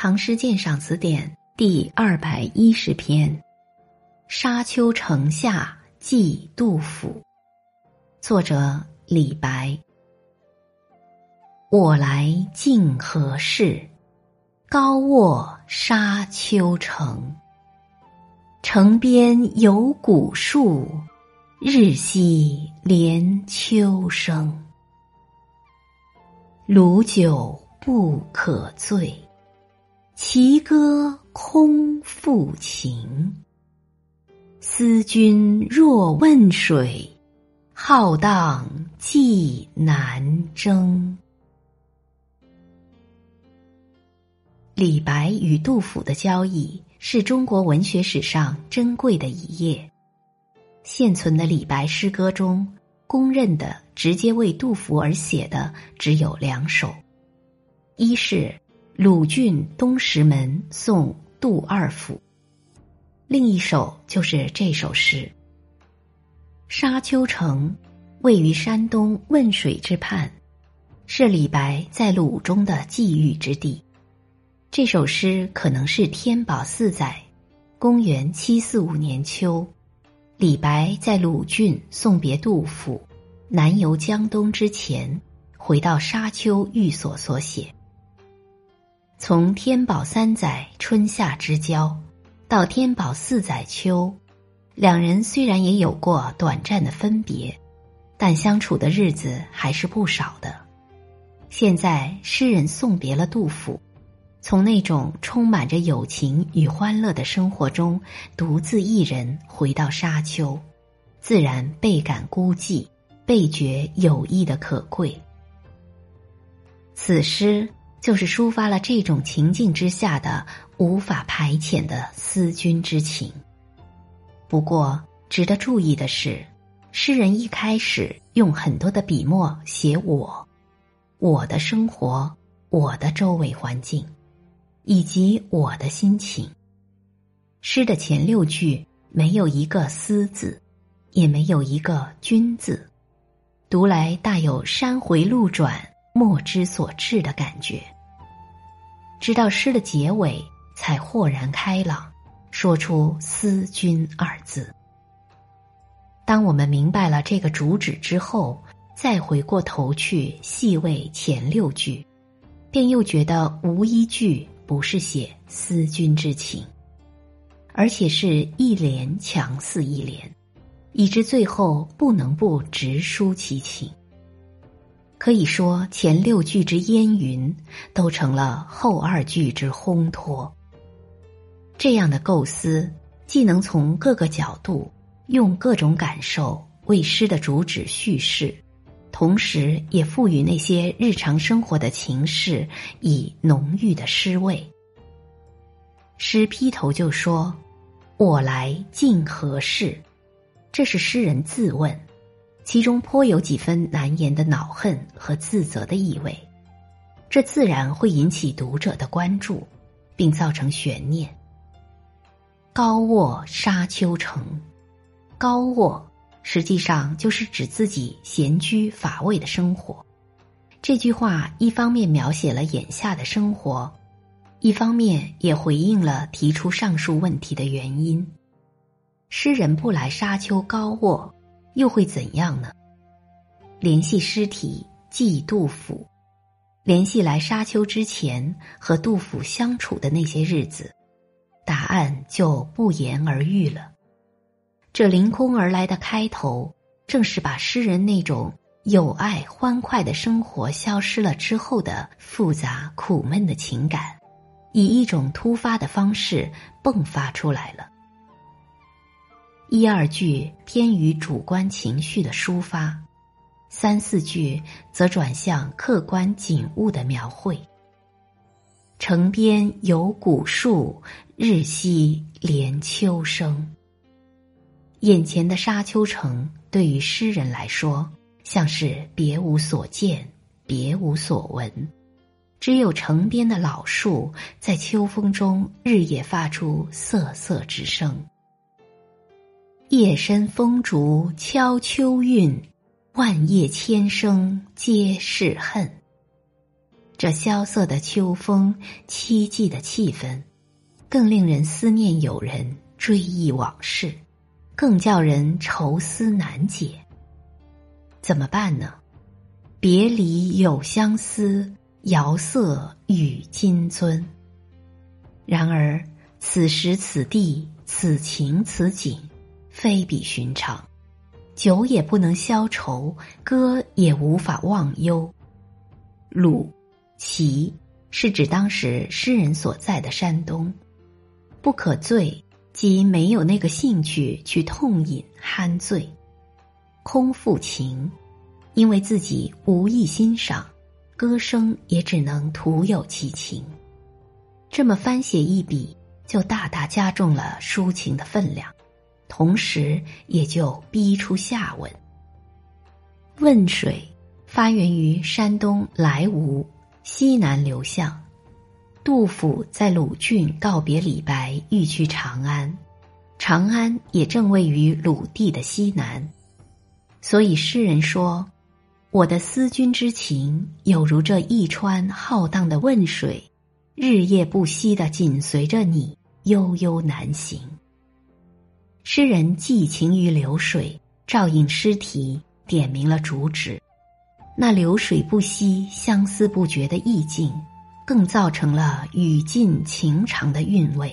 唐诗鉴赏词典第二百一十篇《沙丘城下寄杜甫》，作者李白。我来竟何事？高卧沙丘城。城边有古树，日夕连秋声。鲁酒不可醉。齐歌空负情，思君若问水，浩荡寄南征。李白与杜甫的交易是中国文学史上珍贵的一页。现存的李白诗歌中，公认的直接为杜甫而写的只有两首，一是。鲁郡东石门送杜二府，另一首就是这首诗。沙丘城位于山东汶水之畔，是李白在鲁中的寄寓之地。这首诗可能是天宝四载（公元七四五年秋），李白在鲁郡送别杜甫，南游江东之前，回到沙丘寓所所写。从天宝三载春夏之交，到天宝四载秋，两人虽然也有过短暂的分别，但相处的日子还是不少的。现在诗人送别了杜甫，从那种充满着友情与欢乐的生活中，独自一人回到沙丘，自然倍感孤寂，倍觉友谊的可贵。此诗。就是抒发了这种情境之下的无法排遣的思君之情。不过，值得注意的是，诗人一开始用很多的笔墨写我、我的生活、我的周围环境，以及我的心情。诗的前六句没有一个“思”字，也没有一个“君”字，读来大有山回路转。莫之所至的感觉。直到诗的结尾，才豁然开朗，说出“思君”二字。当我们明白了这个主旨之后，再回过头去细味前六句，便又觉得无一句不是写思君之情，而且是一联强似一联，以致最后不能不直抒其情。可以说，前六句之烟云，都成了后二句之烘托。这样的构思，既能从各个角度用各种感受为诗的主旨叙事，同时也赋予那些日常生活的情事以浓郁的诗味。诗劈头就说：“我来竟何事？”这是诗人自问。其中颇有几分难言的恼恨和自责的意味，这自然会引起读者的关注，并造成悬念。高卧沙丘城，高卧实际上就是指自己闲居乏味的生活。这句话一方面描写了眼下的生活，一方面也回应了提出上述问题的原因。诗人不来沙丘高卧。又会怎样呢？联系尸体祭杜甫，联系来沙丘之前和杜甫相处的那些日子，答案就不言而喻了。这凌空而来的开头，正是把诗人那种有爱欢快的生活消失了之后的复杂苦闷的情感，以一种突发的方式迸发出来了。一二句偏于主观情绪的抒发，三四句则转向客观景物的描绘。城边有古树，日夕连秋声。眼前的沙丘城对于诗人来说，像是别无所见，别无所闻，只有城边的老树在秋风中日夜发出瑟瑟之声。夜深风竹敲秋韵，万叶千声皆是恨。这萧瑟的秋风，凄寂的气氛，更令人思念友人，追忆往事，更叫人愁思难解。怎么办呢？别离有相思，遥色与金樽。然而此时此地，此情此景，非比寻常。酒也不能消愁，歌也无法忘忧。鲁。齐是指当时诗人所在的山东，不可醉，即没有那个兴趣去痛饮酣醉。空负情，因为自己无意欣赏，歌声也只能徒有其情。这么翻写一笔，就大大加重了抒情的分量，同时也就逼出下文。汶水发源于山东莱芜。西南流向，杜甫在鲁郡告别李白，欲去长安。长安也正位于鲁地的西南，所以诗人说：“我的思君之情，有如这一川浩荡的汶水，日夜不息的紧随着你悠悠南行。”诗人寄情于流水，照应诗题，点明了主旨。那流水不息、相思不绝的意境，更造成了语尽情长的韵味。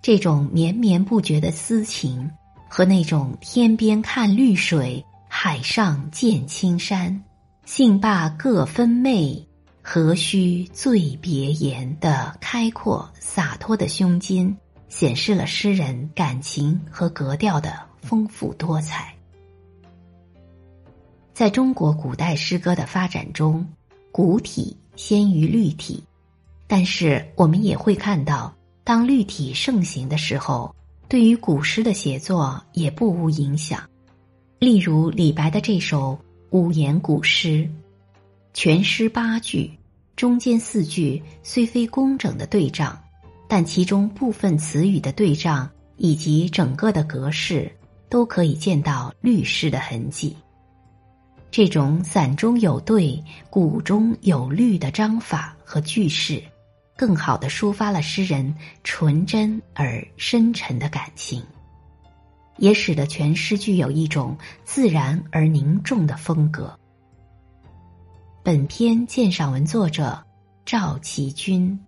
这种绵绵不绝的思情，和那种天边看绿水，海上见青山，兴罢各分袂，何须醉别言的开阔洒脱的胸襟，显示了诗人感情和格调的丰富多彩。在中国古代诗歌的发展中，古体先于律体，但是我们也会看到，当律体盛行的时候，对于古诗的写作也不无影响。例如李白的这首五言古诗，全诗八句，中间四句虽非工整的对仗，但其中部分词语的对仗以及整个的格式，都可以见到律诗的痕迹。这种散中有对、古中有律的章法和句式，更好的抒发了诗人纯真而深沉的感情，也使得全诗具有一种自然而凝重的风格。本篇鉴赏文作者赵其君。